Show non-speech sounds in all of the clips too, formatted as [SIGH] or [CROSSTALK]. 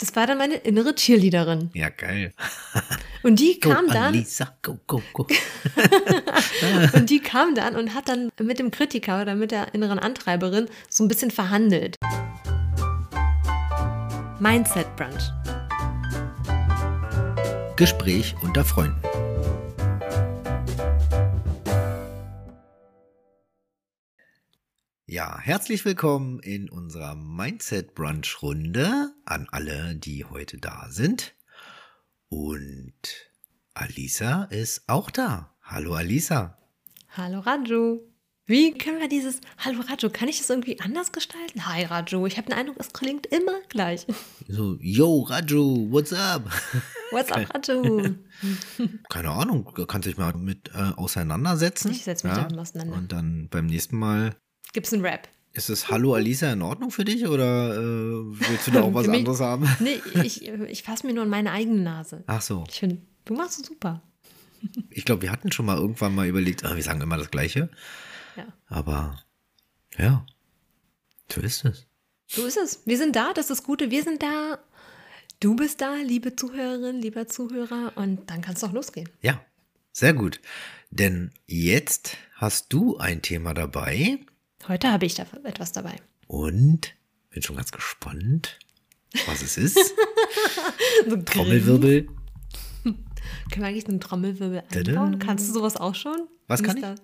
Das war dann meine innere Cheerleaderin. Ja, geil. [LAUGHS] Und die Go, kam dann. Alisa, go, go, go. [LAUGHS] Und die kam dann und hat dann mit dem Kritiker oder mit der inneren Antreiberin so ein bisschen verhandelt. Mindset Brunch. Gespräch unter Freunden. Ja, herzlich willkommen in unserer Mindset Brunch Runde an alle, die heute da sind. Und Alisa ist auch da. Hallo Alisa. Hallo Raju. Wie können wir dieses Hallo Raju, kann ich das irgendwie anders gestalten? Hi Raju, ich habe den Eindruck, es klingt immer gleich. So, yo Raju, what's up? What's up Raju? [LAUGHS] Keine Ahnung, kannst dich mal mit äh, auseinandersetzen. Ich setz mich damit auseinander. Und dann beim nächsten Mal Gibt's einen Rap? Ist das Hallo Alisa in Ordnung für dich oder äh, willst du da [LAUGHS] auch was mich- anderes haben? [LAUGHS] Nee, ich, ich fasse mir nur in meine eigene Nase. Ach so. Ich finde, du machst es super. [LAUGHS] Ich glaube, wir hatten schon mal irgendwann mal überlegt, ah, wir sagen immer das Gleiche. Ja. Aber ja, so ist es. So ist es. Wir sind da, das ist das Gute. Wir sind da. Du bist da, liebe Zuhörerin, lieber Zuhörer. Und dann kann es doch losgehen. Ja, sehr gut. Denn jetzt hast du ein Thema dabei Heute habe ich da etwas dabei. und bin schon ganz gespannt, was es ist. [LAUGHS] So Trommelwirbel. [LAUGHS] Können wir eigentlich einen Trommelwirbel einbauen? Kannst du sowas auch schon? Was kann Mr.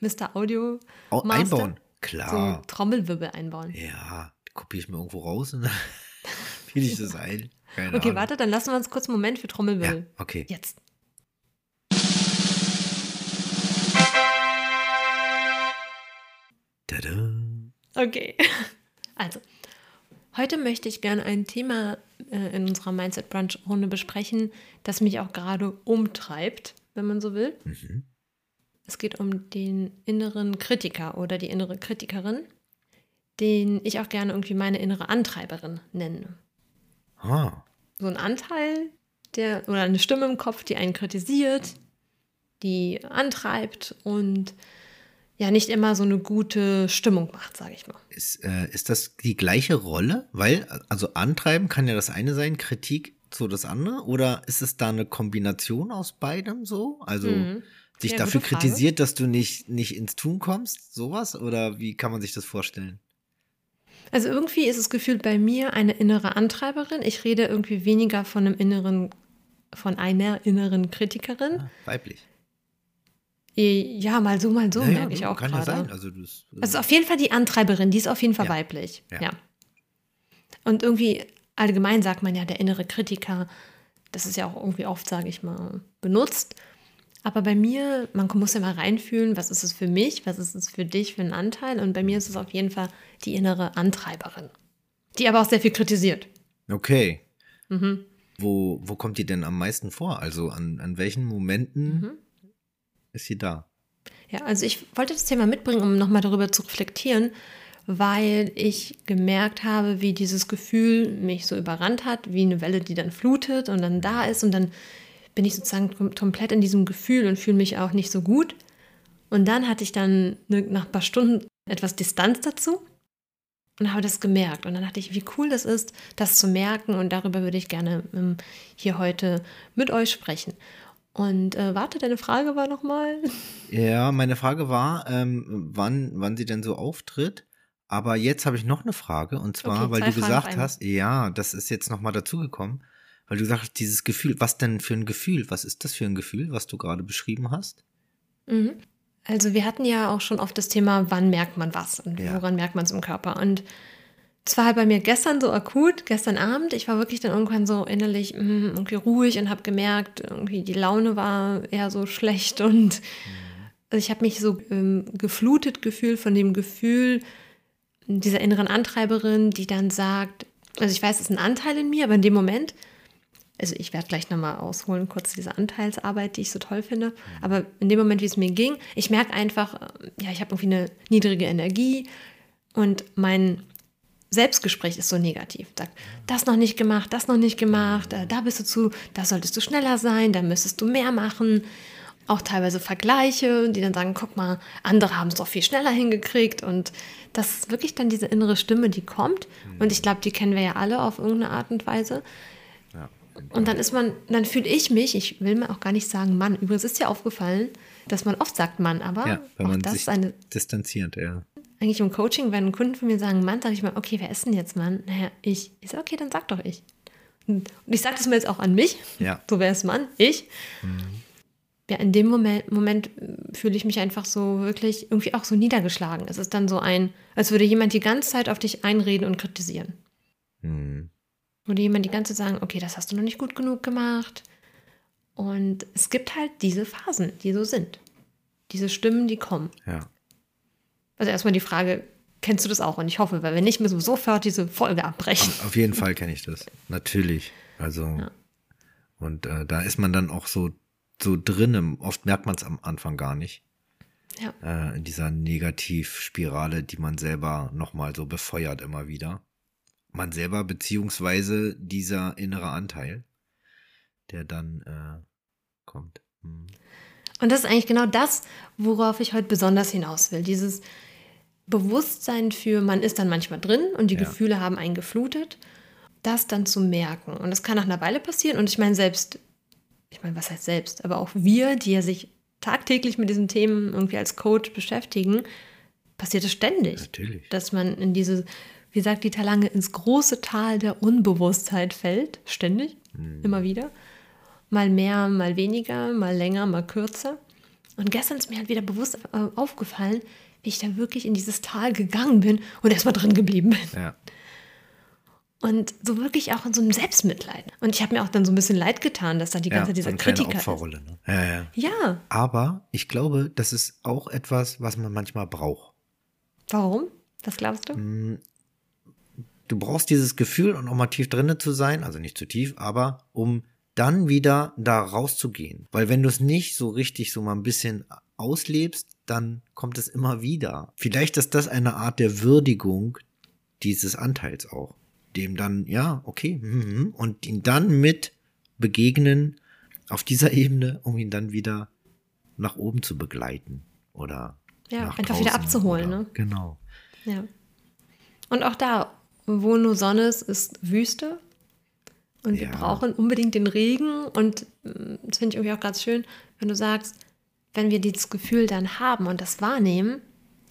Mr. Audio Au- Master? einbauen. So Klar. einen Trommelwirbel einbauen. Ja, kopiere ich mir irgendwo raus und dann [LAUGHS] fiel ich das ein. Keine Okay, Ahnung. warte, dann lassen wir uns kurz einen Moment für Ja, Trommelwirbel. okay. Jetzt. Okay. [LAUGHS] Also, heute möchte ich gerne ein Thema äh, in unserer Mindset Brunch Runde besprechen, das mich auch gerade umtreibt, wenn man so will. Mhm. Es geht um den inneren Kritiker oder die innere Kritikerin, den ich auch gerne irgendwie meine innere Antreiberin nenne. Ah, So ein Anteil, der oder eine Stimme im Kopf, die einen kritisiert, die antreibt und ja nicht immer so eine gute Stimmung macht, sage ich mal. Ist, äh, ist das die gleiche Rolle? Weil, also antreiben kann ja das eine sein, Kritik so das andere? Oder ist es da eine Kombination aus beidem so? Also Mhm. dich Ja, dafür kritisiert, dass du nicht, nicht ins Tun kommst? Sowas? Oder wie kann man sich das vorstellen? Also irgendwie ist es gefühlt bei mir eine innere Antreiberin. Ich rede irgendwie weniger von einem inneren, von einer inneren Kritikerin. Ah, weiblich. Ja, mal so, mal so, Ja, ja, merke ich auch Kann gerade. ja sein. Also, das, Also auf jeden Fall die Antreiberin, die ist auf jeden Fall Ja. weiblich. Ja. Ja. Und irgendwie allgemein sagt man ja, der innere Kritiker, das ist ja auch irgendwie oft, sage ich mal, benutzt. Aber bei mir, man muss ja mal reinfühlen, was ist es für mich, was ist es für dich für einen Anteil. Und bei mir ist es auf jeden Fall die innere Antreiberin, die aber auch sehr viel kritisiert. okay. Mhm. Wo, wo kommt die denn am meisten vor? Also an, an welchen Momenten Mhm. Ist sie da? Ja, also ich wollte das Thema mitbringen, um nochmal darüber zu reflektieren, weil ich gemerkt habe, wie dieses Gefühl mich so überrannt hat, wie eine Welle, die dann flutet und dann da ist und dann bin ich sozusagen kom komplett in diesem Gefühl und fühle mich auch nicht so gut. Und dann hatte ich dann ne, nach ein paar Stunden etwas Distanz dazu und habe das gemerkt. Und dann dachte ich, wie cool das ist, das zu merken und darüber würde ich gerne ähm, hier heute mit euch sprechen. Und äh, warte, deine Frage war nochmal. Ja, meine Frage war, ähm, wann, wann sie denn so auftritt. Aber jetzt habe ich noch eine Frage und zwar, Okay, weil du Fragen gesagt hast, ja, das ist jetzt nochmal dazugekommen, weil du gesagt hast, dieses Gefühl, was denn für ein Gefühl? Was ist das für ein Gefühl, was du gerade beschrieben hast? Mhm. Also wir hatten ja auch schon oft das Thema, wann merkt man was und Ja. woran merkt man es im Körper. Und es war halt bei mir gestern so akut, gestern Abend. Ich war wirklich dann irgendwann so innerlich mm, irgendwie ruhig und habe gemerkt, irgendwie die Laune war eher so schlecht und also ich habe mich so ähm, geflutet gefühlt von dem Gefühl dieser inneren Antreiberin, die dann sagt, also ich weiß, es ist ein Anteil in mir, aber in dem Moment also ich werde gleich nochmal ausholen, kurz diese Anteilsarbeit, die ich so toll finde. Aber in dem Moment, wie es mir ging, ich merke einfach, ja, ich habe irgendwie eine niedrige Energie und mein Selbstgespräch ist so negativ. Sagt, das noch nicht gemacht, das noch nicht gemacht, äh, da bist du zu, da solltest du schneller sein, da müsstest du mehr machen. auch teilweise Vergleiche, die dann sagen, guck mal, andere haben es doch viel schneller hingekriegt. Und das ist wirklich dann diese innere Stimme, die kommt. Mhm. Und ich glaube, die kennen wir ja alle auf irgendeine Art und Weise. Ja. Und dann ist man, dann fühle ich mich, ich will mir auch gar nicht sagen Mann. Übrigens ist ja aufgefallen, dass man oft sagt Mann, aber ja, wenn man das sich eine, distanziert, ja. Eigentlich im Coaching, wenn Kunden von mir sagen Mann, sage ich mal, okay, wer ist denn jetzt Mann? Naja, ich. Ich sage, okay, dann sag doch ich. Und ich sage das mir jetzt auch an mich. Ja. So wäre es Mann, ich. Mhm ja, in dem Moment, Moment fühle ich mich einfach so wirklich irgendwie auch so niedergeschlagen. Es ist dann so ein, als würde jemand die ganze Zeit auf dich einreden und kritisieren. Mhm. Würde jemand die ganze Zeit sagen, okay, das hast du noch nicht gut genug gemacht. Und es gibt halt diese Phasen, die so sind. Diese Stimmen, die kommen. Ja. Also erstmal die Frage, kennst du das auch? Und ich hoffe, weil wenn nicht, müssen wir sofort diese Folge abbrechen. Auf jeden Fall kenne ich das. Natürlich. Also, ja. und äh, da ist man dann auch so so drin. Oft merkt man es am Anfang gar nicht. Ja. Äh, in dieser Negativspirale, die man selber nochmal so befeuert immer wieder. Man selber, beziehungsweise dieser innere Anteil, der dann äh, kommt. Hm. Und das ist eigentlich genau das, worauf ich heute besonders hinaus will. Dieses Bewusstsein für, man ist dann manchmal drin und die ja. Gefühle haben einen geflutet, das dann zu merken. Und das kann nach einer Weile passieren. Und ich meine, selbst ich meine, was heißt selbst, aber auch wir, die ja sich tagtäglich mit diesen Themen irgendwie als Coach beschäftigen, passiert es ständig. Natürlich. Dass man in diese, wie sagt die Talange, ins große Tal der Unbewusstheit fällt, ständig, mhm. immer wieder. Mal mehr, mal weniger, mal länger, mal kürzer. Und gestern ist mir halt wieder bewusst äh, aufgefallen, ich da wirklich in dieses Tal gegangen bin und erstmal drin geblieben bin. Ja. Und so wirklich auch in so einem Selbstmitleid. Und ich habe mir auch dann so ein bisschen leid getan, dass da die ganze ja, dieser so Kritiker Opferrolle, ne? ja, ja. ja. Aber ich glaube, das ist auch etwas, was man manchmal braucht. Warum? Was glaubst du? Mm, du brauchst dieses Gefühl und auch mal tief drinne zu sein, also nicht zu tief, aber um dann wieder da rauszugehen. Weil wenn du es nicht so richtig so mal ein bisschen auslebst, dann kommt es immer wieder. Vielleicht ist das eine Art der Würdigung dieses Anteils auch dem dann, ja, okay, mm, und ihn dann mit begegnen auf dieser Ebene, um ihn dann wieder nach oben zu begleiten oder ja, einfach wieder abzuholen, oder, ne? Genau. Ja. Und auch da, wo nur Sonne ist, ist Wüste. Und wir ja. brauchen unbedingt den Regen. Und mm, das finde ich irgendwie auch ganz schön, wenn du sagst, wenn wir dieses Gefühl dann haben und das wahrnehmen,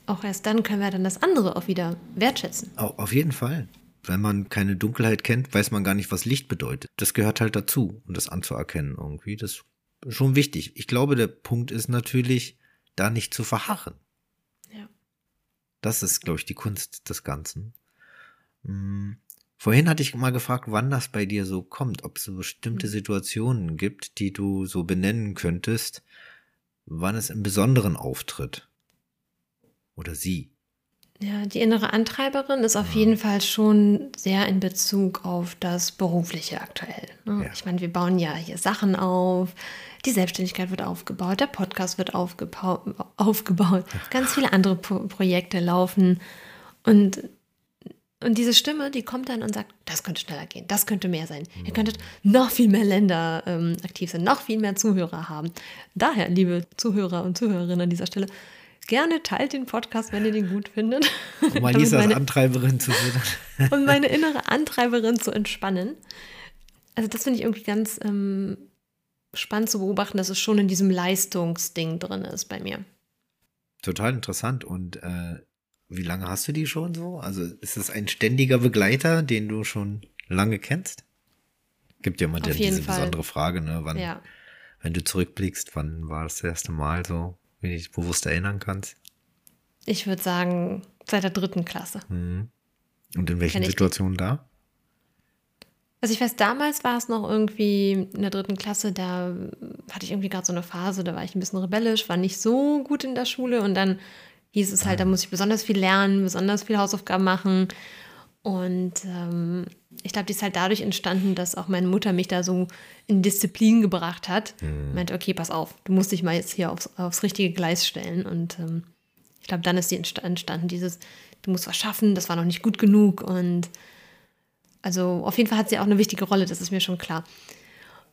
auch erst dann können wir dann das andere auch wieder wertschätzen. Auf jeden Fall wenn man keine Dunkelheit kennt, weiß man gar nicht, was Licht bedeutet. Das gehört halt dazu, um das anzuerkennen irgendwie. Das ist schon wichtig. Ich glaube, der Punkt ist natürlich, da nicht zu verharren. Ja. Das ist, glaube ich, die Kunst des Ganzen. Hm. Vorhin hatte ich mal gefragt, wann das bei dir so kommt, ob es so bestimmte hm. Situationen gibt, die du so benennen könntest, wann es im Besonderen auftritt. Oder sie. Ja, die innere Antreiberin ist auf jeden Fall schon sehr in Bezug auf das Berufliche aktuell. Ne? Ja. Ich meine, wir bauen ja hier Sachen auf, die Selbstständigkeit wird aufgebaut, der Podcast wird aufgebaut, ganz viele andere Pro Projekte laufen und und diese Stimme, die kommt dann und sagt, das könnte schneller gehen, das könnte mehr sein. Ihr könntet noch viel mehr Länder ähm, aktiv sein, noch viel mehr Zuhörer haben. Daher, liebe Zuhörer und Zuhörerinnen an dieser Stelle, Gerne teilt den Podcast, wenn ihr den gut findet. Um Alisa als Antreiberin zu werden. [LAUGHS] um meine innere Antreiberin zu entspannen. Also das finde ich irgendwie ganz ähm, spannend zu beobachten, dass es schon in diesem Leistungsding drin ist bei mir. Total interessant. Und äh, wie lange hast du die schon so? Also ist das ein ständiger Begleiter, den du schon lange kennst? Gibt ja immer diese Fall. besondere Frage, ne? Wann, ja. wenn du zurückblickst, wann war das, das erste Mal so? wenn du dich bewusst erinnern kannst? Ich würde sagen, seit der dritten Klasse. Mhm. Und in welchen Situationen da? Also ich weiß, damals war es noch irgendwie in der dritten Klasse, da hatte ich irgendwie gerade so eine Phase, da war ich ein bisschen rebellisch, war nicht so gut in der Schule und dann hieß es halt, da muss ich besonders viel lernen, besonders viel Hausaufgaben machen. Und ähm, ich glaube, die ist halt dadurch entstanden, dass auch meine Mutter mich da so in Disziplin gebracht hat. Mhm. Meinte, okay, pass auf, du musst dich mal jetzt hier aufs, aufs richtige Gleis stellen. Und ähm, ich glaube, dann ist die entstanden, dieses, du musst was schaffen, das war noch nicht gut genug. Und also auf jeden Fall hat sie auch eine wichtige Rolle, das ist mir schon klar.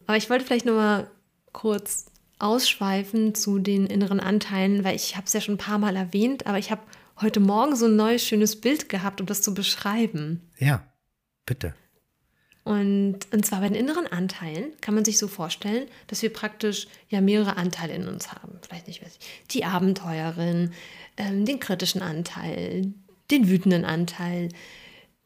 Aber ich wollte vielleicht noch mal kurz ausschweifen zu den inneren Anteilen, weil ich habe es ja schon ein paar Mal erwähnt, aber ich habe heute Morgen so ein neues schönes Bild gehabt, um das zu beschreiben. Ja, bitte. Und, und zwar bei den inneren Anteilen kann man sich so vorstellen, dass wir praktisch ja mehrere Anteile in uns haben. Vielleicht nicht, weiß ich, die Abenteuerin, ähm, den kritischen Anteil, den wütenden Anteil,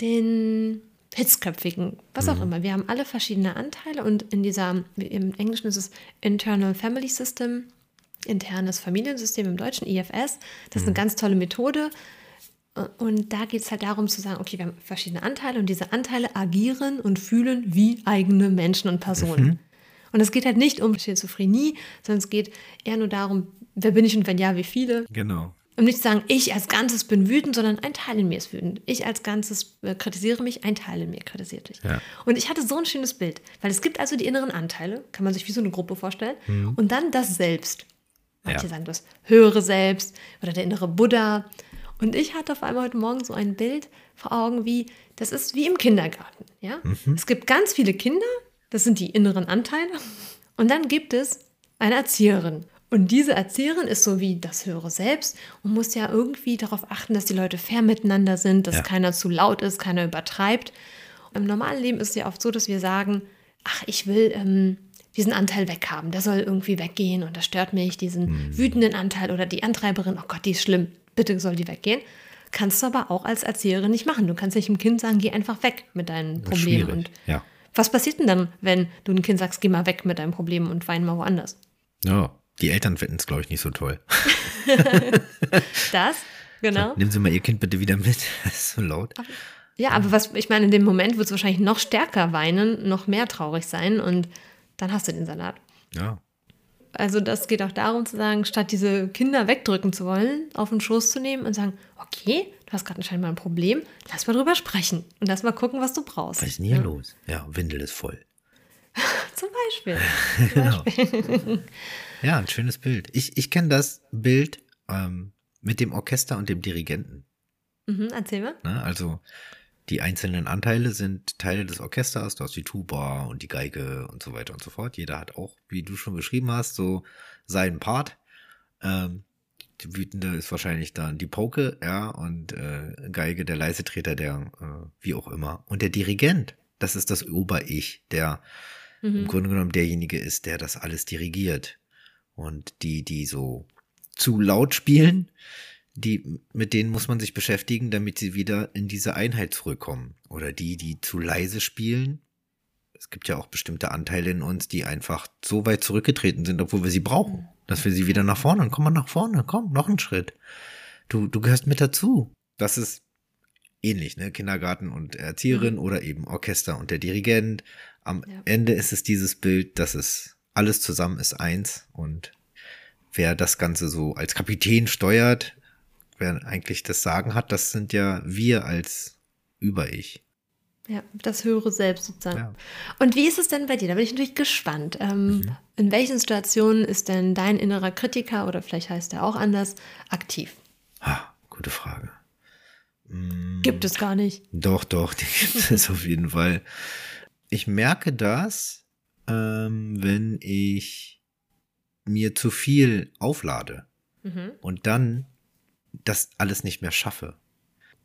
den hitzköpfigen, was auch mhm. immer. Wir haben alle verschiedene Anteile und in dieser, im Englischen ist es Internal Family System, internes Familiensystem, im Deutschen IFS. Das ist eine mhm. ganz tolle Methode. Und da geht es halt darum zu sagen, okay, wir haben verschiedene Anteile und diese Anteile agieren und fühlen wie eigene Menschen und Personen. Mhm. Und es geht halt nicht um Schizophrenie, sondern es geht eher nur darum, wer bin ich und wenn ja, wie viele. Genau. Und nicht zu sagen, ich als Ganzes bin wütend, sondern ein Teil in mir ist wütend. Ich als Ganzes äh, kritisiere mich, ein Teil in mir kritisiert dich. Ja. Und ich hatte so ein schönes Bild, weil es gibt also die inneren Anteile, kann man sich wie so eine Gruppe vorstellen, mhm. und dann das Selbst. Manche ja. sagen das höhere Selbst oder der innere Buddha. Und ich hatte auf einmal heute Morgen so ein Bild vor Augen, wie das ist wie im Kindergarten. Ja? Mhm. Es gibt ganz viele Kinder, das sind die inneren Anteile. Und dann gibt es eine Erzieherin. Und diese Erzieherin ist so wie das höhere Selbst und muss ja irgendwie darauf achten, dass die Leute fair miteinander sind, dass ja. keiner zu laut ist, keiner übertreibt. Im normalen Leben ist es ja oft so, dass wir sagen, ach, ich will ähm, diesen Anteil weghaben, der soll irgendwie weggehen und das stört mich, diesen mhm. wütenden Anteil oder die Antreiberin, oh Gott, die ist schlimm, bitte soll die weggehen. Kannst du aber auch als Erzieherin nicht machen. Du kannst nicht dem Kind sagen, geh einfach weg mit deinen Problemen. Und ja. was passiert denn dann, wenn du dem Kind sagst, geh mal weg mit deinen Problemen und wein mal woanders? Ja, die Eltern finden es, glaube ich, nicht so toll. [LAUGHS] das, genau. So, nehmen Sie mal Ihr Kind bitte wieder mit. [LAUGHS] Das ist so laut. Ja, aber was, ich meine, in dem Moment wird es wahrscheinlich noch stärker weinen, noch mehr traurig sein und dann hast du den Salat. Ja. Also das geht auch darum zu sagen, statt diese Kinder wegdrücken zu wollen, auf den Schoß zu nehmen und sagen, okay, du hast gerade anscheinend mal ein Problem, lass mal drüber sprechen und lass mal gucken, was du brauchst. Was ist denn hier ja. los? Ja, Windel ist voll. [LAUGHS] Zum Beispiel. Zum genau. Beispiel. Ja, ein schönes Bild. Ich, ich kenne das Bild ähm, mit dem Orchester und dem Dirigenten. Mhm, erzähl mal. Ne, also die einzelnen Anteile sind Teile des Orchesters. Du hast die Tuba und die Geige und so weiter und so fort. Jeder hat auch, wie du schon beschrieben hast, so seinen Part. Ähm, die wütende ist wahrscheinlich dann die Poke, ja, und äh, Geige der Leisetreter, der äh, wie auch immer. Und der Dirigent, das ist das Ober-Ich, der mhm. im Grunde genommen derjenige ist, der das alles dirigiert. Und die, die so zu laut spielen, die, mit denen muss man sich beschäftigen, damit sie wieder in diese Einheit zurückkommen. Oder die, die zu leise spielen. Es gibt ja auch bestimmte Anteile in uns, die einfach so weit zurückgetreten sind, obwohl wir sie brauchen. Dass wir sie wieder nach vorne, komm mal nach vorne, komm, noch einen Schritt. Du, du gehörst mit dazu. Das ist ähnlich, ne? Kindergarten und Erzieherin mhm. oder eben Orchester und der Dirigent. Am ja. Ende ist es dieses Bild, dass es alles zusammen ist eins und wer das Ganze so als Kapitän steuert, wer eigentlich das Sagen hat, das sind ja wir als Über-Ich. Ja, das höhere Selbst sozusagen. Ja. Und wie ist es denn bei dir? Da bin ich natürlich gespannt. Ähm, mhm. In welchen Situationen ist denn dein innerer Kritiker oder vielleicht heißt er auch anders aktiv? Ah, gute Frage. Mm, gibt es gar nicht. Doch, doch, die gibt es [LAUGHS] auf jeden Fall. Ich merke das, ähm, wenn ich mir zu viel auflade mhm. und dann das alles nicht mehr schaffe.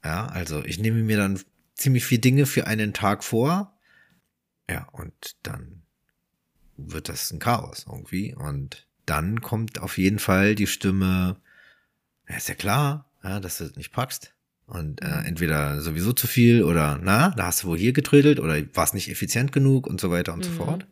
Ja, also ich nehme mir dann ziemlich viele Dinge für einen Tag vor. Ja, und dann wird das ein Chaos irgendwie. Und dann kommt auf jeden Fall die Stimme, ja, ist ja klar, ja, dass du das nicht packst. Und äh, entweder sowieso zu viel oder na, da hast du wohl hier getrödelt oder warst nicht effizient genug und so weiter und mhm. so fort.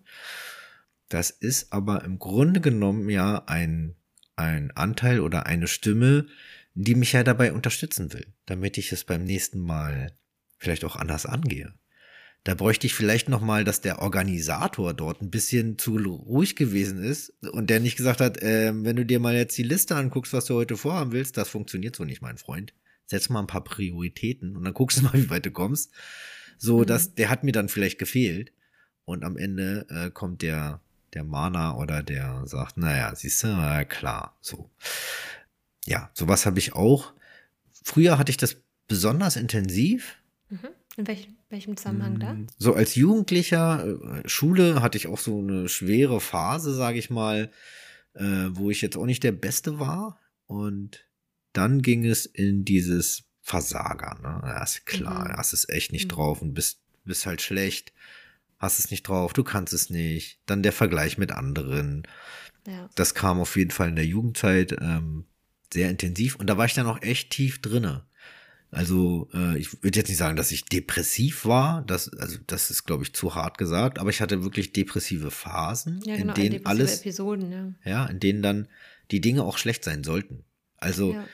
Das ist aber im Grunde genommen ja ein, ein Anteil oder eine Stimme, die mich ja dabei unterstützen will, damit ich es beim nächsten Mal vielleicht auch anders angehe. Da bräuchte ich vielleicht noch mal, dass der Organisator dort ein bisschen zu ruhig gewesen ist und der nicht gesagt hat, äh, wenn du dir mal jetzt die Liste anguckst, was du heute vorhaben willst, das funktioniert so nicht, mein Freund. Setz mal ein paar Prioritäten und dann guckst du mal, wie weit du kommst. So, mhm. dass der hat mir dann vielleicht gefehlt und am Ende äh, kommt der der Mana oder der sagt, naja, siehst du, na klar, so. Ja, sowas habe ich auch. Früher hatte ich das besonders intensiv. Mhm. In welch, welchem Zusammenhang da? Mm, so als Jugendlicher, äh, Schule hatte ich auch so eine schwere Phase, sage ich mal. äh, wo ich jetzt auch nicht der Beste war. Und dann ging es in dieses Versager. Ne? Ja, ist klar, mhm. hast es echt nicht mhm. drauf und bist, bist halt schlecht, hast es nicht drauf, du kannst es nicht. Dann der Vergleich mit anderen. Ja. Das kam auf jeden Fall in der Jugendzeit ähm, sehr intensiv und da war ich dann auch echt tief drinne. Also äh, ich würde jetzt nicht sagen, dass ich depressiv war, das, also das ist, glaube ich, zu hart gesagt, aber ich hatte wirklich depressive Phasen, ja, genau, in denen alles, Episoden, ja. ja, in denen dann die Dinge auch schlecht sein sollten. Also ja.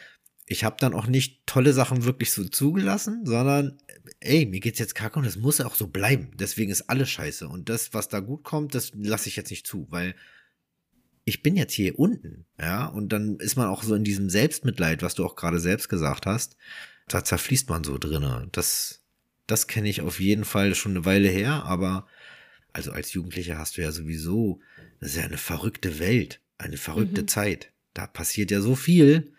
Ich habe dann auch nicht tolle Sachen wirklich so zugelassen, sondern ey, mir geht's jetzt kacke und es muss auch so bleiben. Deswegen ist alles scheiße und das, was da gut kommt, das lasse ich jetzt nicht zu, weil ich bin jetzt hier unten, ja, und dann ist man auch so in diesem Selbstmitleid, was du auch gerade selbst gesagt hast da zerfließt man so drinne. Das, das kenne ich auf jeden Fall schon eine Weile her, aber also als Jugendlicher hast du ja sowieso, das ist ja eine verrückte Welt, eine verrückte mhm. Zeit. Da passiert ja so viel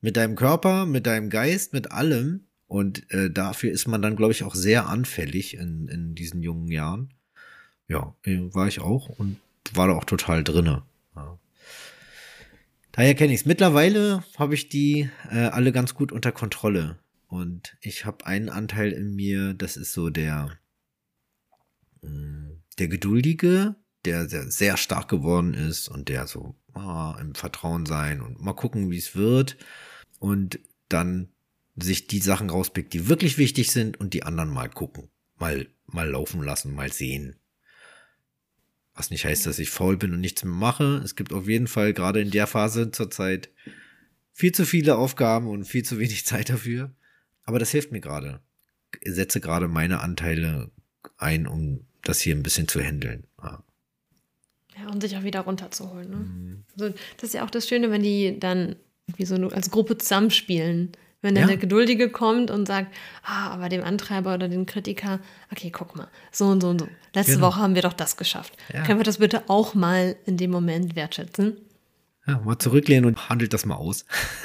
mit deinem Körper, mit deinem Geist, mit allem. Und äh, dafür ist man dann, glaube ich, auch sehr anfällig in, in diesen jungen Jahren. Ja, äh, war ich auch und war da auch total drinne. Ja. Daher kenne ich es. Mittlerweile habe ich die äh, alle ganz gut unter Kontrolle. Und ich habe einen Anteil in mir, das ist so der, mm, der Geduldige, der sehr, sehr stark geworden ist und der so ah, im Vertrauen sein und mal gucken, wie es wird. Und dann sich die Sachen rauspickt, die wirklich wichtig sind und die anderen mal gucken. Mal, mal laufen lassen, mal sehen. Was nicht heißt, dass ich faul bin und nichts mehr mache. Es gibt auf jeden Fall gerade in der Phase zurzeit viel zu viele Aufgaben und viel zu wenig [LAUGHS] Zeit dafür. Aber das hilft mir gerade. Ich setze gerade meine Anteile ein, um das hier ein bisschen zu handeln. Ja. Ja, und sich auch wieder runterzuholen. Ne? Mhm. Also, das ist ja auch das Schöne, wenn die dann wie so als Gruppe zusammenspielen. Wenn dann ja. der Geduldige kommt und sagt, ah, aber dem Antreiber oder dem Kritiker, okay, guck mal, so und so und so. Letzte genau. Woche haben wir doch das geschafft. Ja. Können wir das bitte auch mal in dem Moment wertschätzen? Ja, mal zurücklehnen und handelt das mal aus.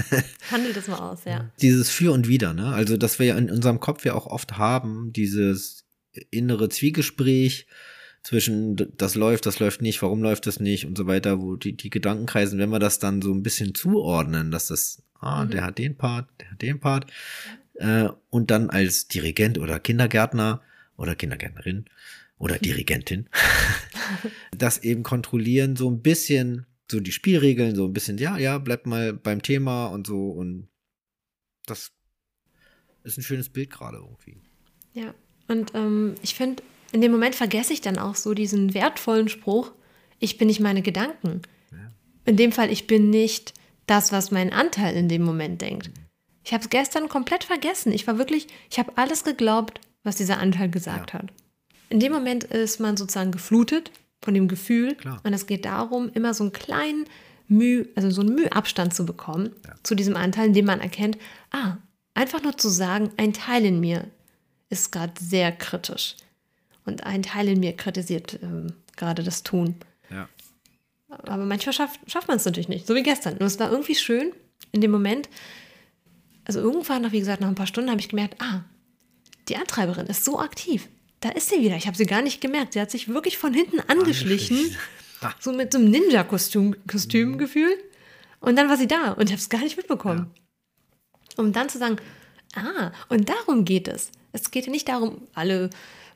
[LAUGHS] handelt das mal aus, ja. Dieses Für und Wider, ne? Also, dass wir ja in unserem Kopf ja auch oft haben, dieses innere Zwiegespräch zwischen das läuft, das läuft nicht, warum läuft das nicht und so weiter, wo die, die Gedanken kreisen, wenn wir das dann so ein bisschen zuordnen, dass das, ah, mhm. der hat den Part, der hat den Part, äh, und dann als Dirigent oder Kindergärtner oder Kindergärtnerin oder [LAUGHS] Dirigentin [LAUGHS] das eben kontrollieren, so ein bisschen so die Spielregeln, so ein bisschen, ja, ja, bleibt mal beim Thema und so. Und das ist ein schönes Bild gerade irgendwie. Ja, und ähm, ich finde, in dem Moment vergesse ich dann auch so diesen wertvollen Spruch, ich bin nicht meine Gedanken. In dem Fall, ich bin nicht das, was mein Anteil in dem Moment denkt. Mhm. Ich habe es gestern komplett vergessen. Ich war wirklich, ich habe alles geglaubt, was dieser Anteil gesagt ja. hat. In dem Moment ist man sozusagen geflutet von dem Gefühl. Klar. Und es geht darum, immer so einen kleinen Mühe, also so einen Müheabstand zu bekommen ja. zu diesem Anteil, in dem man erkennt, ah, einfach nur zu sagen, ein Teil in mir ist gerade sehr kritisch. Und ein Teil in mir kritisiert äh, gerade das Tun. Ja. Aber manchmal schafft, schafft man es natürlich nicht, so wie gestern. Und es war irgendwie schön in dem Moment. Also irgendwann, nach, wie gesagt, nach ein paar Stunden habe ich gemerkt, ah, die Antreiberin ist so aktiv da ist sie wieder. Ich habe sie gar nicht gemerkt. Sie hat sich wirklich von hinten angeschlichen. so mit so einem Ninja-Kostüm Kostüm mhm. gefühlt. Und dann war sie da und ich habe es gar nicht mitbekommen. Ja. Um dann zu sagen, ah, und darum geht es. Es geht ja nicht darum, alle,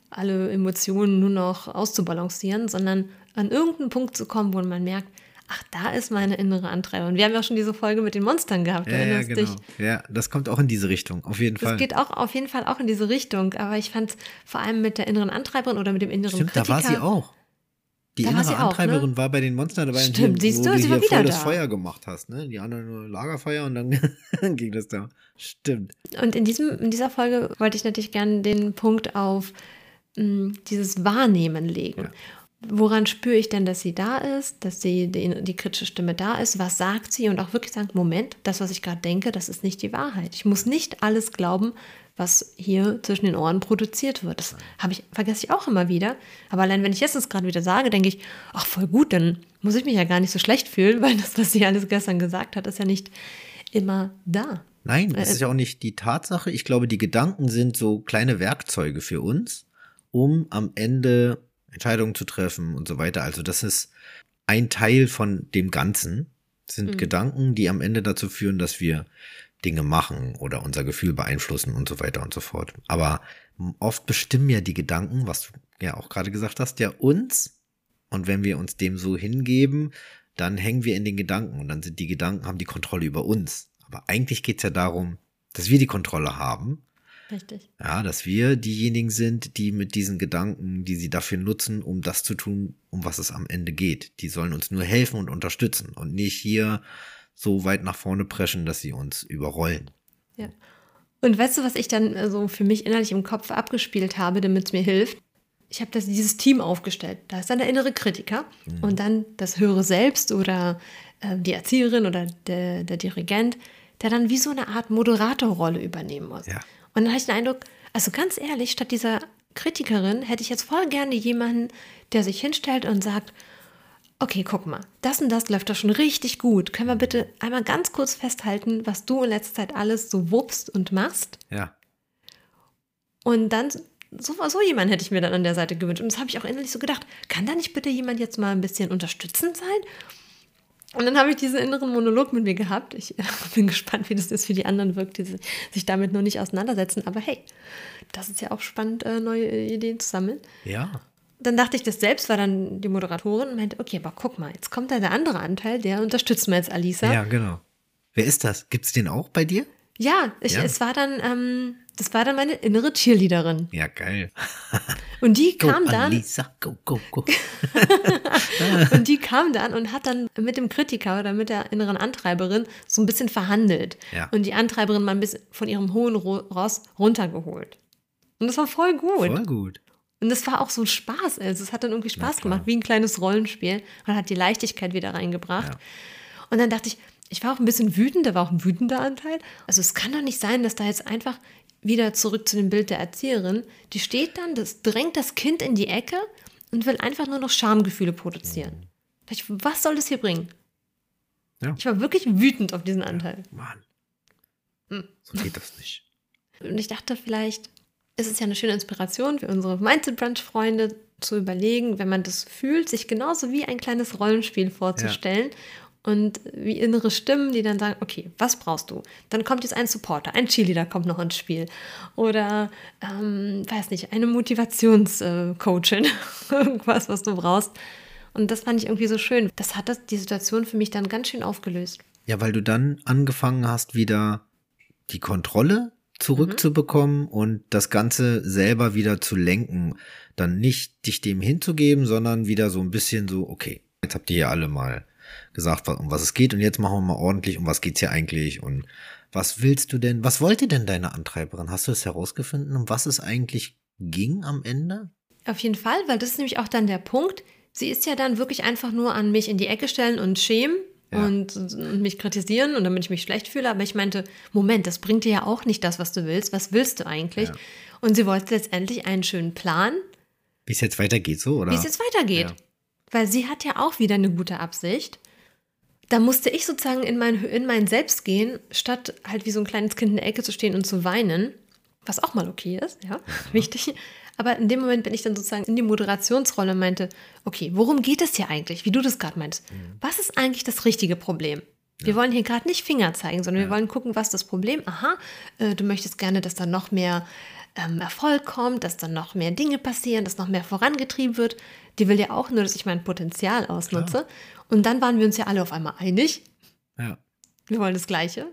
alle Emotionen nur noch auszubalancieren, sondern an irgendeinen Punkt zu kommen, wo man merkt, ach, da ist meine innere Antreiber. Und wir haben ja auch schon diese Folge mit den Monstern gehabt, ja, ja, genau. dich? Ja, das kommt auch in diese Richtung, auf jeden Fall. Es geht auch auf jeden Fall auch in diese Richtung, aber ich fand es vor allem mit der inneren Antreiberin oder mit dem inneren Stimmt, Kritiker. da war sie auch. Die da innere Antreiberin auch, ne? war bei den Monstern dabei, Stimmt, siehst wo du, du hier voll das Feuer gemacht hast, ne? Die anderen nur Lagerfeuer und dann [LAUGHS] ging das da. Stimmt. Und in, diesem, in dieser Folge wollte ich natürlich gerne den Punkt auf dieses Wahrnehmen legen. Ja. Woran spüre ich denn, dass sie da ist, dass sie die, die, kritische Stimme da ist? Was sagt sie? Und auch wirklich sagen, Moment, das, was ich gerade denke, das ist nicht die Wahrheit. Ich muss nicht alles glauben, was hier zwischen den Ohren produziert wird. Das habe ich, vergesse ich auch immer wieder. Aber allein wenn ich jetzt das gerade wieder sage, denke ich, ach voll gut, dann muss ich mich ja gar nicht so schlecht fühlen, [LAUGHS] weil das, was sie alles gestern gesagt hat, ist ja nicht immer da. Nein, das äh, ist ja auch nicht die Tatsache. Ich glaube, die Gedanken sind so kleine Werkzeuge für uns, um am Ende Entscheidungen zu treffen und so weiter. Also das ist, ein Teil von dem Ganzen, sind Mhm. Gedanken, die am Ende dazu führen, dass wir Dinge machen oder unser Gefühl beeinflussen und so weiter und so fort. Aber oft bestimmen ja die Gedanken, was du ja auch gerade gesagt hast, ja uns. Und wenn wir uns dem so hingeben, dann hängen wir in den Gedanken und dann sind die Gedanken, haben die Kontrolle über uns. Aber eigentlich geht's ja darum, dass wir die Kontrolle haben. Richtig. Ja, dass wir diejenigen sind, die mit diesen Gedanken, die sie dafür nutzen, um das zu tun, um was es am Ende geht. Die sollen uns nur helfen und unterstützen und nicht hier so weit nach vorne preschen, dass sie uns überrollen. Ja. Und weißt du, was ich dann äh, so für mich innerlich im Kopf abgespielt habe, damit es mir hilft? Ich habe das dieses Team aufgestellt. Da ist dann der innere Kritiker und dann das höhere Selbst oder äh, die Erzieherin oder der, der Dirigent, der dann wie so eine Art Moderatorrolle übernehmen muss. Ja. Und dann habe ich den Eindruck, also ganz ehrlich, statt dieser Kritikerin hätte ich jetzt voll gerne jemanden, der sich hinstellt und sagt, okay, guck mal, das und das läuft doch schon richtig gut. Können wir bitte einmal ganz kurz festhalten, was du in letzter Zeit alles so wuppst und machst? Ja. Und dann, so, so jemand hätte ich mir dann an der Seite gewünscht. Und das habe ich auch innerlich so gedacht, kann da nicht bitte jemand jetzt mal ein bisschen unterstützend sein? Und dann habe ich diesen inneren Monolog mit mir gehabt. Ich [LAUGHS] bin gespannt, wie das jetzt für die anderen wirkt, die sich damit noch nicht auseinandersetzen. Aber hey, das ist ja auch spannend, äh, neue Ideen zu sammeln. Ja. Dann dachte ich, das selbst war dann die Moderatorin und meinte, okay, aber guck mal, jetzt kommt da der andere Anteil, der unterstützt mir jetzt Alisa. Ja, genau. Wer ist das? Gibt's den auch bei dir? Ja, ich, Ja. es war dann, ähm, das war dann meine innere Cheerleaderin. Ja, geil. [LAUGHS] Und die Go, kam dann, Alisa, go, go, go. [LAUGHS] und die kam dann und hat dann mit dem Kritiker oder mit der inneren Antreiberin so ein bisschen verhandelt. Ja. Und die Antreiberin mal ein bisschen von ihrem hohen Ro Ross runtergeholt. Und das war voll gut. Voll gut. Und das war auch so ein Spaß. Also es hat dann irgendwie Spaß gemacht, wie ein kleines Rollenspiel. Und hat die Leichtigkeit wieder reingebracht. Ja. Und dann dachte ich, ich war auch ein bisschen wütend, da war auch ein wütender Anteil. Also es kann doch nicht sein, dass da jetzt einfach wieder zurück zu dem Bild der Erzieherin, die steht dann, das drängt das Kind in die Ecke und will einfach nur noch Schamgefühle produzieren. Ich, was soll das hier bringen? Ja. Ich war wirklich wütend auf diesen Anteil. Mann. Hm. So geht das nicht. [LAUGHS] Und ich dachte, vielleicht ist es ja eine schöne Inspiration für unsere Mindset Brunch Freunde zu überlegen, wenn man das fühlt, sich genauso wie ein kleines Rollenspiel vorzustellen und wie innere Stimmen, die dann sagen, okay, was brauchst du? Dann kommt jetzt ein Supporter, ein Cheerleader kommt noch ins Spiel oder, ähm, weiß nicht, eine Motivationscoachin, [LAUGHS] irgendwas, was du brauchst. Und das fand ich irgendwie so schön. Das hat das, die Situation für mich dann ganz schön aufgelöst. Ja, weil du dann angefangen hast, wieder die Kontrolle zurückzubekommen und das Ganze selber wieder zu lenken. Dann nicht dich dem hinzugeben, sondern wieder so ein bisschen so, okay, jetzt habt ihr hier alle mal gesagt, um was es geht und jetzt machen wir mal ordentlich, um was geht's hier eigentlich und was willst du denn, was wollte denn deine Antreiberin? Hast du es herausgefunden, um was es eigentlich ging am Ende? Auf jeden Fall, weil das ist nämlich auch dann der Punkt. Sie ist ja dann wirklich einfach nur an mich in die Ecke stellen und schämen Ja. und, und mich kritisieren und damit ich mich schlecht fühle. Aber ich meinte, Moment, das bringt dir ja auch nicht das, was du willst. Was willst du eigentlich? Ja. Und sie wollte letztendlich einen schönen Plan, Wie es jetzt weitergeht, so, oder? wie es jetzt weitergeht. Ja. Weil sie hat ja auch wieder eine gute Absicht. Da musste ich sozusagen in mein, in mein Selbst gehen, statt halt wie so ein kleines Kind in der Ecke zu stehen und zu weinen, was auch mal okay ist, ja, [LAUGHS] wichtig. Aber in dem Moment bin ich dann sozusagen in die Moderationsrolle und meinte, okay, worum geht es hier eigentlich, wie du das gerade meinst? Was ist eigentlich das richtige Problem? Wir wollen hier gerade nicht Finger zeigen, sondern wir wollen gucken, was das Problem, aha, äh, du möchtest gerne, dass da noch mehr ähm, Erfolg kommt, dass dann noch mehr Dinge passieren, dass noch mehr vorangetrieben wird. Die will ja auch nur, dass ich mein Potenzial ausnutze. Und dann waren wir uns ja alle auf einmal einig. Ja. Wir wollen das Gleiche.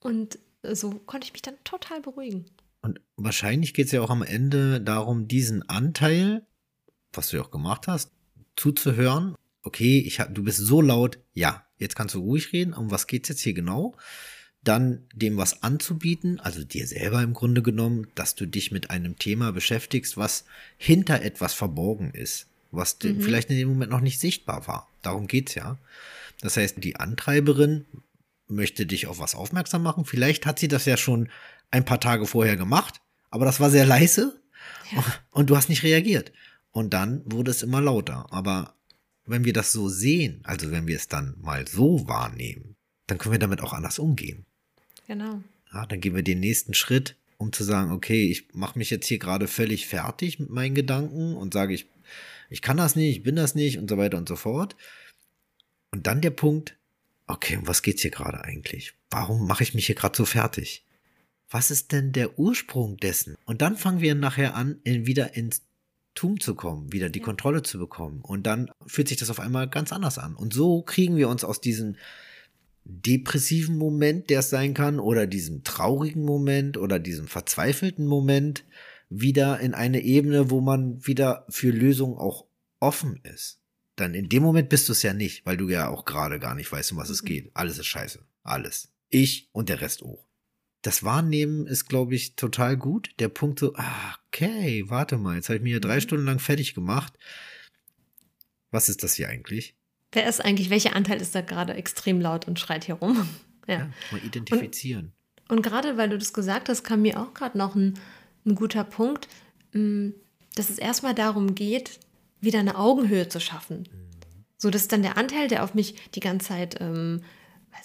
Und so konnte ich mich dann total beruhigen. Und wahrscheinlich geht es ja auch am Ende darum, diesen Anteil, was du ja auch gemacht hast, zuzuhören. Okay, ich hab, du bist so laut, ja, jetzt kannst du ruhig reden. Um was geht's jetzt hier genau? Dann dem was anzubieten, also dir selber im Grunde genommen, dass du dich mit einem Thema beschäftigst, was hinter etwas verborgen ist, was dir vielleicht in dem Moment noch nicht sichtbar war. Darum geht's ja. Das heißt, die Antreiberin möchte dich auf was aufmerksam machen. Vielleicht hat sie das ja schon ein paar Tage vorher gemacht, aber das war sehr leise und du hast nicht reagiert. Und dann wurde es immer lauter. Aber wenn wir das so sehen, also wenn wir es dann mal so wahrnehmen, dann können wir damit auch anders umgehen. Genau. Ja, dann gehen wir den nächsten Schritt, um zu sagen, okay, ich mache mich jetzt hier gerade völlig fertig mit meinen Gedanken und sage, ich ich kann das nicht, ich bin das nicht und so weiter und so fort. Und dann der Punkt, okay, um was geht's hier gerade eigentlich? Warum mache ich mich hier gerade so fertig? Was ist denn der Ursprung dessen? Und dann fangen wir nachher an, in, wieder ins Tun zu kommen, wieder die ja. Kontrolle zu bekommen. Und dann fühlt sich das auf einmal ganz anders an. Und so kriegen wir uns aus diesem depressiven Moment, der es sein kann, oder diesem traurigen Moment oder diesem verzweifelten Moment wieder in eine Ebene, wo man wieder für Lösungen auch offen ist. Dann in dem Moment bist du es ja nicht, weil du ja auch gerade gar nicht weißt, um was mhm. es geht. Alles ist scheiße. Alles. Ich und der Rest auch. Das Wahrnehmen ist, glaube ich, total gut. Der Punkt so, ah, okay, warte mal, jetzt habe ich mir hier drei mhm. Stunden lang fertig gemacht. Was ist das hier eigentlich? Wer ist eigentlich, welcher Anteil ist da gerade extrem laut und schreit hier rum? [LAUGHS] ja. ja mal identifizieren. Und, und gerade weil du das gesagt hast, kam mir auch gerade noch ein, ein guter Punkt, mm, dass es erstmal darum geht, wieder eine Augenhöhe zu schaffen. Mhm. So, dass dann der Anteil, der auf mich die ganze Zeit ähm,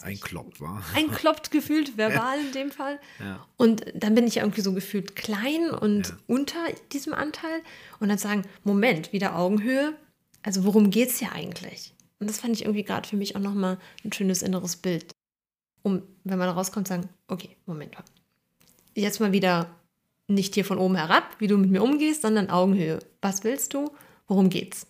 einkloppt, war. [LAUGHS] Einkloppt gefühlt, verbal in dem Fall. Ja. Und dann bin ich irgendwie so gefühlt klein und ja. unter diesem Anteil. Und dann sagen, Moment, wieder Augenhöhe. Also worum geht es hier eigentlich? Und das fand ich irgendwie gerade für mich auch nochmal ein schönes inneres Bild. Um, wenn man rauskommt, sagen, okay, Moment. Jetzt mal wieder nicht hier von oben herab, wie du mit mir umgehst, sondern Augenhöhe. Was willst du? Worum geht's?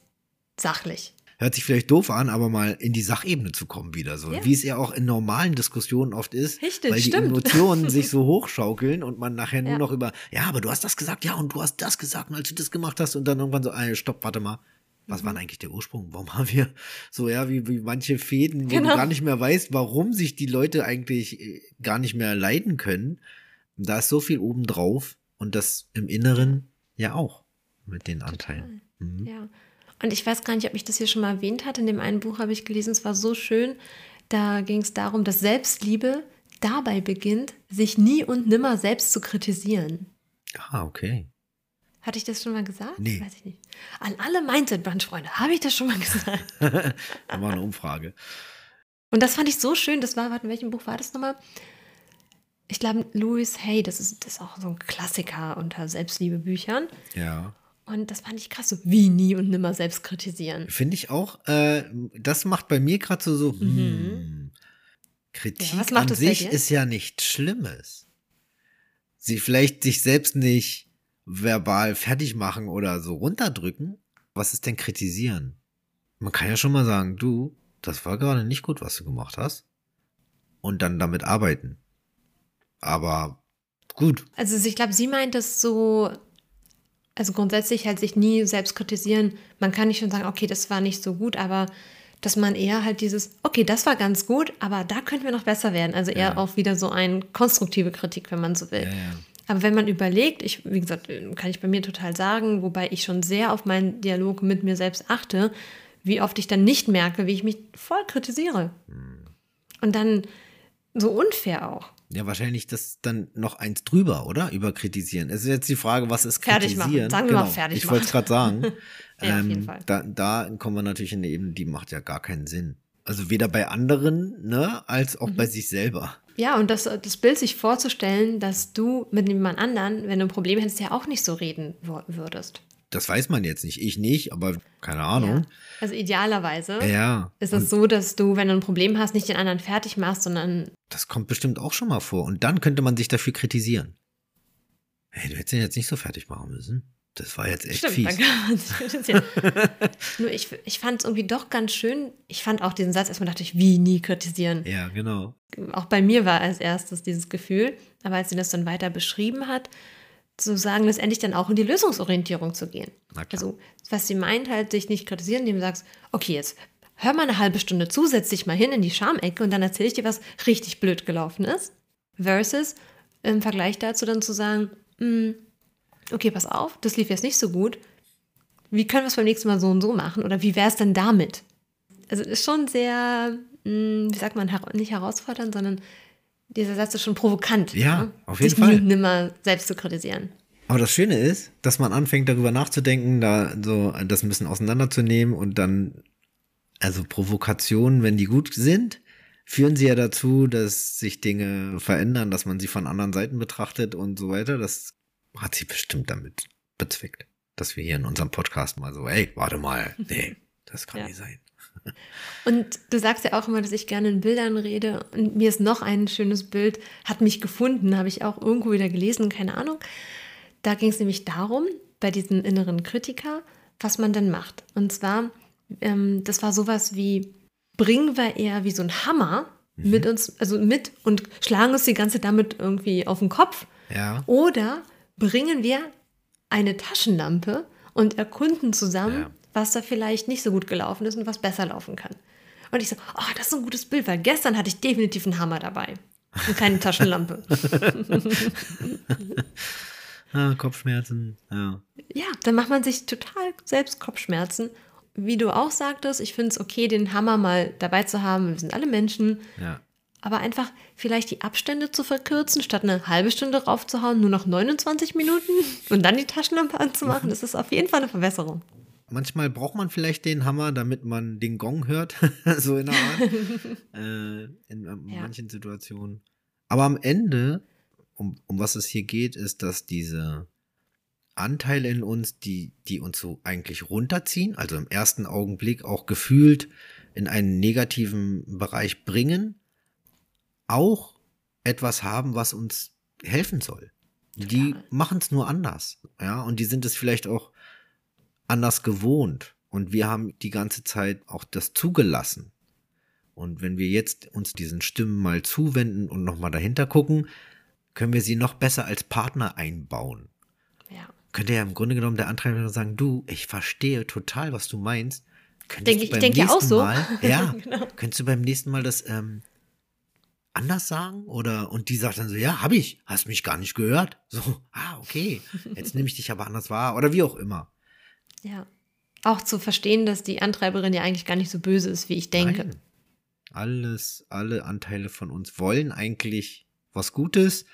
Sachlich. Hört sich vielleicht doof an, aber mal in die Sachebene zu kommen wieder so. Ja. Wie es ja auch in normalen Diskussionen oft ist. Richtig, weil die stimmt. Emotionen [LAUGHS] sich so hochschaukeln und man nachher nur ja. noch über, ja, aber du hast das gesagt, ja, und du hast das gesagt, und als du das gemacht hast und dann irgendwann so, ah, stopp, warte mal. Was mhm. war denn eigentlich der Ursprung? Warum haben wir so, ja, wie, wie manche Fäden, wo genau. du gar nicht mehr weißt, warum sich die Leute eigentlich äh, gar nicht mehr leiden können? Da ist so viel obendrauf und das im Inneren ja auch mit den Anteilen. Mhm. Ja. Und ich weiß gar nicht, ob ich das hier schon mal erwähnt hatte. In dem einen Buch habe ich gelesen, es war so schön. Da ging es darum, dass Selbstliebe dabei beginnt, sich nie und nimmer selbst zu kritisieren. Ah, okay. Hatte ich das schon mal gesagt? Nee. Weiß ich nicht. An alle Mindset-Brunch-Freunde, habe ich das schon mal gesagt? [LAUGHS] da war eine Umfrage. Und das fand ich so schön. Das war, warte, in welchem Buch war das nochmal? Ich glaube, Louis Hay, das ist, das ist auch so ein Klassiker unter Selbstliebebüchern. Ja. Und das fand ich krass, so wie nie und nimmer selbst kritisieren. Finde ich auch. Äh, das macht bei mir gerade so, so mhm. hm, Kritik ja, an sich ist ja nichts Schlimmes. Sie vielleicht sich selbst nicht verbal fertig machen oder so runterdrücken. Was ist denn kritisieren? Man kann ja schon mal sagen, du, das war gerade nicht gut, was du gemacht hast. Und dann damit arbeiten. Aber gut. Also ich glaube, sie meint das so, also grundsätzlich halt sich nie selbst kritisieren. Man kann nicht schon sagen, okay, das war nicht so gut, aber dass man eher halt dieses, okay, das war ganz gut, aber da könnten wir noch besser werden. Also eher ja. auch wieder so eine konstruktive Kritik, wenn man so will. Ja, ja. Aber wenn man überlegt, ich, wie gesagt, kann ich bei mir total sagen, wobei ich schon sehr auf meinen Dialog mit mir selbst achte, wie oft ich dann nicht merke, wie ich mich voll kritisiere. Hm. Und dann so unfair auch. Ja, wahrscheinlich das dann noch eins drüber, oder? Über kritisieren. Es ist jetzt die Frage, was ist fertig kritisieren? Machen. Sagen wir genau. mal fertig Ich wollte es gerade sagen. [LAUGHS] ja, auf jeden ähm, Fall. Da, da kommen wir natürlich in eine Ebene, die macht ja gar keinen Sinn. Also weder bei anderen, ne, als auch mhm. bei sich selber. Ja, und das, das Bild sich vorzustellen, dass du mit jemand anderen, wenn du ein Problem hättest, ja auch nicht so reden würdest. Das weiß man jetzt nicht. Ich nicht, aber keine Ahnung. Ja. Also idealerweise ja. ist es so, dass du, wenn du ein Problem hast, nicht den anderen fertig machst, sondern. Das kommt bestimmt auch schon mal vor. Und dann könnte man sich dafür kritisieren. Hey, du hättest ihn jetzt nicht so fertig machen müssen. Das war jetzt echt Stimmt, fies. [LAUGHS] Nur ich, ich fand es irgendwie doch ganz schön. Ich fand auch diesen Satz, erstmal dachte ich, wie nie kritisieren. Ja, genau. Auch bei mir war als erstes dieses Gefühl. Aber als sie das dann weiter beschrieben hat, zu sagen, letztendlich dann auch in die Lösungsorientierung zu gehen. Also, was sie meint, halt sich nicht kritisieren, indem du sagst, okay, jetzt hör mal eine halbe Stunde zusätzlich mal hin in die Schamecke und dann erzähle ich dir, was richtig blöd gelaufen ist. Versus im Vergleich dazu dann zu sagen, hm, okay, pass auf, das lief jetzt nicht so gut. Wie können wir es beim nächsten Mal so und so machen? Oder wie wäre es denn damit? Also ist schon sehr, hm, wie sagt man, nicht herausfordernd, sondern dieser Satz ist schon provokant. Ja, ne? auf jeden Sich Fall. Sich nimmer selbst zu kritisieren. Aber das Schöne ist, dass man anfängt, darüber nachzudenken, da so das ein bisschen auseinanderzunehmen und dann, also Provokationen, wenn die gut sind, führen sie ja dazu, dass sich Dinge verändern, dass man sie von anderen Seiten betrachtet und so weiter. Das hat sie bestimmt damit bezweckt. dass wir hier in unserem Podcast mal so, ey, warte mal, nee, das kann Ja. nicht sein. Und du sagst ja auch immer, dass ich gerne in Bildern rede. Und mir ist noch ein schönes Bild, hat mich gefunden, habe ich auch irgendwo wieder gelesen, keine Ahnung. Da ging es nämlich darum, bei diesem inneren Kritiker, was man denn macht. Und zwar, ähm, das war sowas wie, bringen wir eher wie so ein Hammer mit uns, also mit und schlagen uns die ganze damit irgendwie auf den Kopf. Ja. Oder bringen wir eine Taschenlampe und erkunden zusammen, Ja. Was da vielleicht nicht so gut gelaufen ist und was besser laufen kann. Und ich so, oh, das ist ein gutes Bild, weil gestern hatte ich definitiv einen Hammer dabei und keine Taschenlampe. [LAUGHS] Ah, Kopfschmerzen, ja. ja, dann macht man sich total selbst Kopfschmerzen. Wie du auch sagtest, ich finde es okay, den Hammer mal dabei zu haben. Wir sind alle Menschen. Ja. Aber einfach vielleicht die Abstände zu verkürzen, statt eine halbe Stunde raufzuhauen, nur noch 29 Minuten und dann die Taschenlampe anzumachen, [LAUGHS] das ist auf jeden Fall eine Verbesserung. Manchmal braucht man vielleicht den Hammer, damit man den Gong hört, [LAUGHS] so in der Art, [LAUGHS] äh, in äh, Ja. manchen Situationen. Aber am Ende, um, um was es hier geht, ist, dass diese Anteile in uns, die, die uns so eigentlich runterziehen, also im ersten Augenblick auch gefühlt in einen negativen Bereich bringen, auch etwas haben, was uns helfen soll. Die machen es nur anders, ja, und die sind es vielleicht auch anders gewohnt. Und wir haben die ganze Zeit auch das zugelassen. Und wenn wir jetzt uns diesen Stimmen mal zuwenden und nochmal dahinter gucken, können wir sie noch besser als Partner einbauen. Ja. Könnte ja im Grunde genommen der Antreiber sagen, du, ich verstehe total, was du meinst. Könntest Denk du ich- beim denk ja auch so. Mal, [LAUGHS] ja, Genau. könntest du beim nächsten Mal das ähm, anders sagen? Oder und die sagt dann so, ja, hab ich, hast mich gar nicht gehört. So, ah, okay, jetzt nehme ich dich aber anders wahr oder wie auch immer. Ja. Auch zu verstehen, dass die Antreiberin ja eigentlich gar nicht so böse ist, wie ich denke. Nein. Alles, alle Anteile von uns wollen eigentlich was Gutes.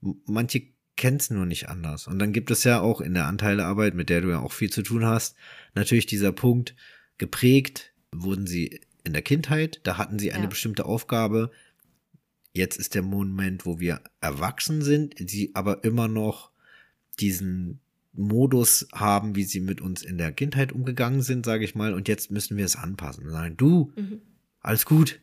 Manche kennen es nur nicht anders. Und dann gibt es ja auch in der Anteilearbeit, mit der du ja auch viel zu tun hast, natürlich dieser Punkt, geprägt wurden sie in der Kindheit, da hatten sie eine Ja. bestimmte Aufgabe. Jetzt ist der Moment, wo wir erwachsen sind, sie aber immer noch diesen Modus haben, wie sie mit uns in der Kindheit umgegangen sind, sage ich mal, und jetzt müssen wir es anpassen. Sagen, du, Mhm. alles gut.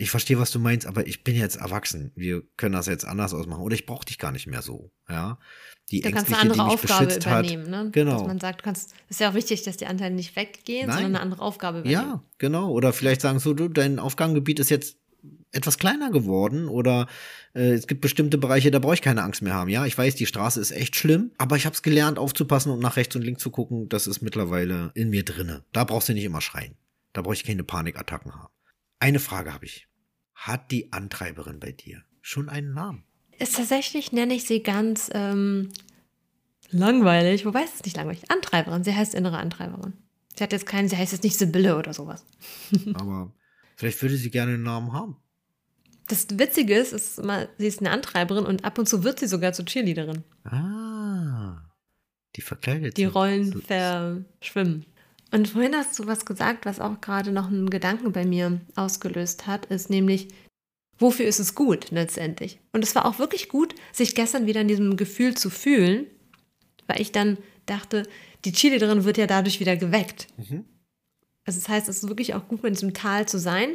Ich verstehe, was du meinst, aber ich bin jetzt erwachsen. Wir können das jetzt anders ausmachen. Oder ich brauche dich gar nicht mehr so. Ja. Die Da kannst du eine andere Aufgabe übernehmen, hat. ne? Genau. Dass man sagt, du kannst, ist ja auch wichtig, dass die Anteile nicht weggehen, Nein. sondern eine andere Aufgabe übernehmen. Ja, genau. Oder vielleicht sagen so, du, dein Aufgabengebiet ist jetzt etwas kleiner geworden oder äh, es gibt bestimmte Bereiche, da brauche ich keine Angst mehr haben. Ja, ich weiß, die Straße ist echt schlimm, aber ich habe es gelernt, aufzupassen und nach rechts und links zu gucken. Das ist mittlerweile in mir drinne. Da brauchst du nicht immer schreien. Da brauche ich keine Panikattacken haben. Eine Frage habe ich. Hat die Antreiberin bei dir schon einen Namen? Ist tatsächlich, nenne ich sie ganz ähm, langweilig, wobei es ist nicht langweilig. Antreiberin, sie heißt innere Antreiberin. Sie hat jetzt keinen, sie heißt jetzt nicht Sibylle oder sowas. [LAUGHS] Aber vielleicht würde sie gerne einen Namen haben. Das Witzige ist, ist immer, sie ist eine Antreiberin und ab und zu wird sie sogar zur Cheerleaderin. Ah, die verkleidet Die. Rollen So- verschwimmen. Und vorhin hast du was gesagt, was auch gerade noch einen Gedanken bei mir ausgelöst hat, ist nämlich, wofür ist es gut letztendlich? Und es war auch wirklich gut, sich gestern wieder in diesem Gefühl zu fühlen, weil ich dann dachte, die Cheerleaderin wird ja dadurch wieder geweckt. Mhm. Also das heißt, es ist wirklich auch gut, in diesem Tal zu sein.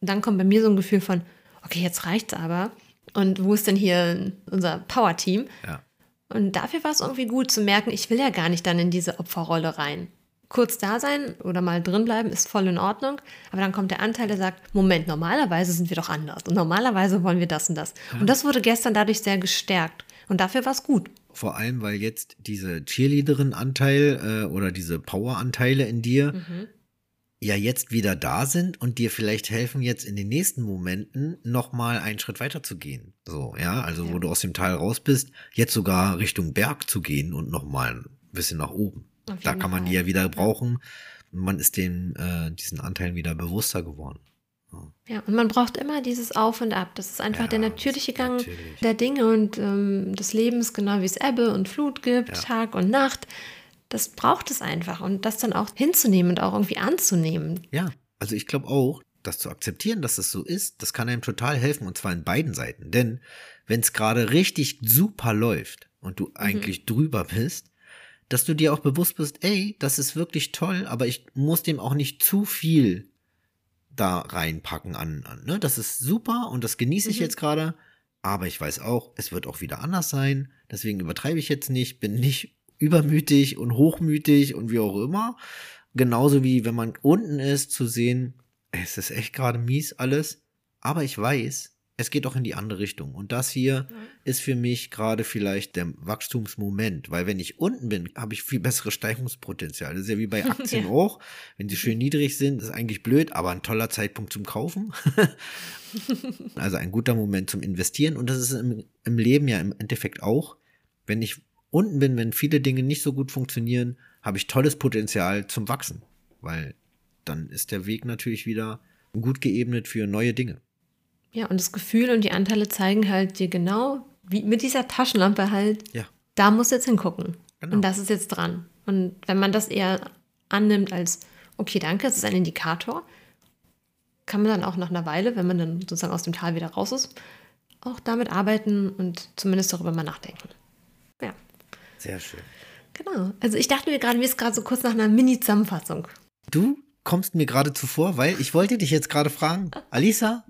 Und dann kommt bei mir so ein Gefühl von, okay, jetzt reicht's aber. Und wo ist denn hier unser Power-Team? Ja. Und dafür war es irgendwie gut zu merken, ich will ja gar nicht dann in diese Opferrolle rein. Kurz da sein oder mal drin bleiben ist voll in Ordnung, aber dann kommt der Anteil, der sagt, Moment, normalerweise sind wir doch anders und normalerweise wollen wir das und das. Und das wurde gestern dadurch sehr gestärkt und dafür war es gut. Vor allem, weil jetzt diese Cheerleaderin-Anteil äh, oder diese Power-Anteile in dir Mhm. Ja jetzt wieder da sind und dir vielleicht helfen, jetzt in den nächsten Momenten nochmal einen Schritt weiter zu gehen. So, ja, also wo Ja. du aus dem Tal raus bist, jetzt sogar Richtung Berg zu gehen und nochmal ein bisschen nach oben. Da kann man die ja wieder brauchen. Man ist den, äh, diesen Anteilen wieder bewusster geworden. Ja, und man braucht immer dieses Auf und Ab. Das ist einfach Ja, der natürliche Gang natürlich. der Dinge und ähm, des Lebens, genau wie es Ebbe und Flut gibt, Ja. Tag und Nacht. Das braucht es einfach und das dann auch hinzunehmen und auch irgendwie anzunehmen. Ja, also ich glaube auch, das zu akzeptieren, dass es so ist, das kann einem total helfen und zwar in beiden Seiten. Denn wenn es gerade richtig super läuft und Mhm. du eigentlich drüber bist, dass du dir auch bewusst bist, ey, das ist wirklich toll, aber ich muss dem auch nicht zu viel da reinpacken an, an ne? Das ist super und das genieße ich mhm. jetzt gerade, aber ich weiß auch, es wird auch wieder anders sein, deswegen übertreibe ich jetzt nicht, bin nicht übermütig und hochmütig und wie auch immer. Genauso wie wenn man unten ist, zu sehen, es ist echt gerade mies alles, aber ich weiß, es geht auch in die andere Richtung. Und das hier ja. ist für mich gerade vielleicht der Wachstumsmoment, weil wenn ich unten bin, habe ich viel besseres Steigungspotenzial. Das ist ja wie bei [LAUGHS] Aktien ja. auch. Wenn sie schön niedrig sind, ist eigentlich blöd, aber ein toller Zeitpunkt zum Kaufen. [LAUGHS] also ein guter Moment zum Investieren. Und das ist im, im Leben ja im Endeffekt auch. Wenn ich unten bin, wenn viele Dinge nicht so gut funktionieren, habe ich tolles Potenzial zum Wachsen. Weil dann ist der Weg natürlich wieder gut geebnet für neue Dinge. Ja, und das Gefühl und die Anteile zeigen halt dir genau, wie mit dieser Taschenlampe halt, ja. da musst du jetzt hingucken. Genau. Und das ist jetzt dran. Und wenn man das eher annimmt als, okay, danke, es ist ein Indikator, kann man dann auch nach einer Weile, wenn man dann sozusagen aus dem Tal wieder raus ist, auch damit arbeiten und zumindest darüber mal nachdenken. Sehr schön. Genau. Also ich dachte mir gerade, mir ist gerade so kurz nach einer Mini-Zusammenfassung. Du kommst mir gerade zuvor, weil ich wollte dich jetzt gerade fragen, Alisa,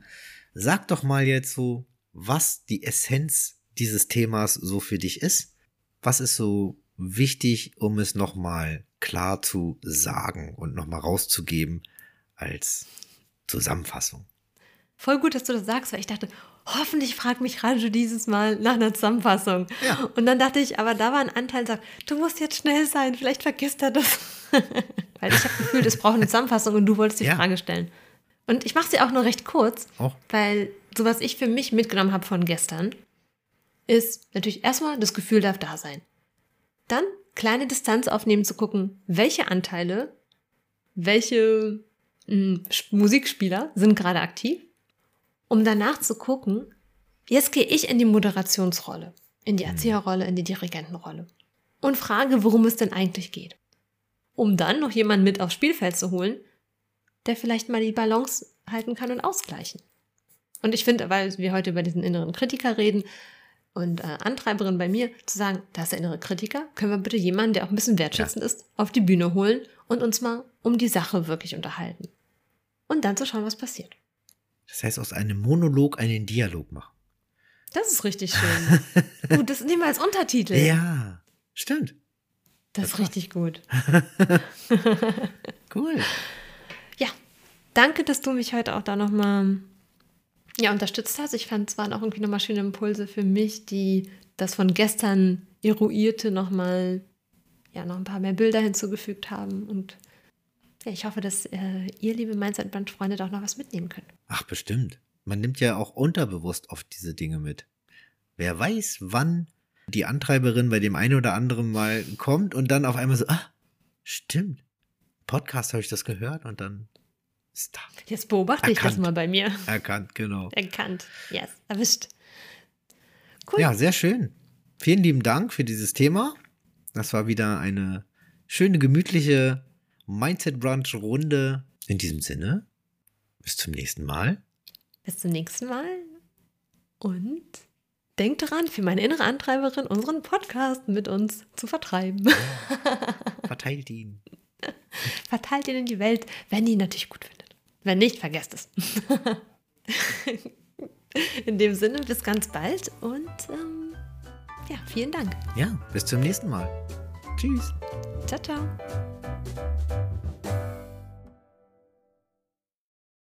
Sag doch mal jetzt so, was die Essenz dieses Themas so für dich ist. Was ist so wichtig, um es nochmal klar zu sagen und nochmal rauszugeben als Zusammenfassung? Voll gut, dass du das sagst, weil ich dachte, hoffentlich fragt mich Raju dieses Mal nach einer Zusammenfassung. Ja. Und dann dachte ich, aber da war ein Anteil, sagt, du musst jetzt schnell sein, vielleicht vergisst er das. [LAUGHS] weil ich habe gefühlt, es braucht eine Zusammenfassung und du wolltest die ja. Frage stellen. Und ich mache sie auch nur recht kurz, oh. weil so was ich für mich mitgenommen habe von gestern, ist natürlich erstmal das Gefühl darf da sein. Dann kleine Distanz aufnehmen zu gucken, welche Anteile, welche mh, hm, Musikspieler sind gerade aktiv, um danach zu gucken, jetzt gehe ich in die Moderationsrolle, in die hm. Erzieherrolle, in die Dirigentenrolle und frage, worum es denn eigentlich geht. Um dann noch jemanden mit aufs Spielfeld zu holen, der vielleicht mal die Balance halten kann und ausgleichen. Und ich finde, weil wir heute über diesen inneren Kritiker reden und äh, Antreiberin bei mir, zu sagen, da ist der innere Kritiker, können wir bitte jemanden, der auch ein bisschen wertschätzend ja. ist, auf die Bühne holen und uns mal um die Sache wirklich unterhalten. Und dann zu schauen, was passiert. Das heißt, aus einem Monolog einen Dialog machen. Das ist richtig schön. [LAUGHS] gut, das nehmen wir als Untertitel. Ja, stimmt. Das, das ist richtig gut. [LAUGHS] cool danke, dass du mich heute auch da nochmal ja, unterstützt hast. Ich fand, es waren auch irgendwie nochmal schöne Impulse für mich, die das von gestern eruierte nochmal, ja, noch ein paar mehr Bilder hinzugefügt haben. Und ja, ich hoffe, dass äh, ihr, liebe Mindset-Band-Freunde, da auch noch was mitnehmen könnt. Ach, bestimmt. Man nimmt ja auch unterbewusst oft diese Dinge mit. Wer weiß, wann die Antreiberin bei dem einen oder anderen mal kommt und dann auf einmal so, ah, stimmt. Podcast habe ich das gehört und dann ist da. Jetzt beobachte Erkannt. ich das mal bei mir. Erkannt, genau. Erkannt, yes, erwischt. Cool. Ja, sehr schön. Vielen lieben Dank für dieses Thema. Das war wieder eine schöne, gemütliche Mindset Brunch Runde. In diesem Sinne, bis zum nächsten Mal. Bis zum nächsten Mal. Und denkt daran, für meine innere Antreiberin unseren Podcast mit uns zu vertreiben. Ja, [LAUGHS] verteilt ihn. Verteilt ihn in die Welt, wenn ihr ihn natürlich gut findet. Wenn nicht, vergesst es. [LAUGHS] In dem Sinne, bis ganz bald und ähm, ja, vielen Dank. Ja, bis zum nächsten Mal. Tschüss. Ciao, ciao.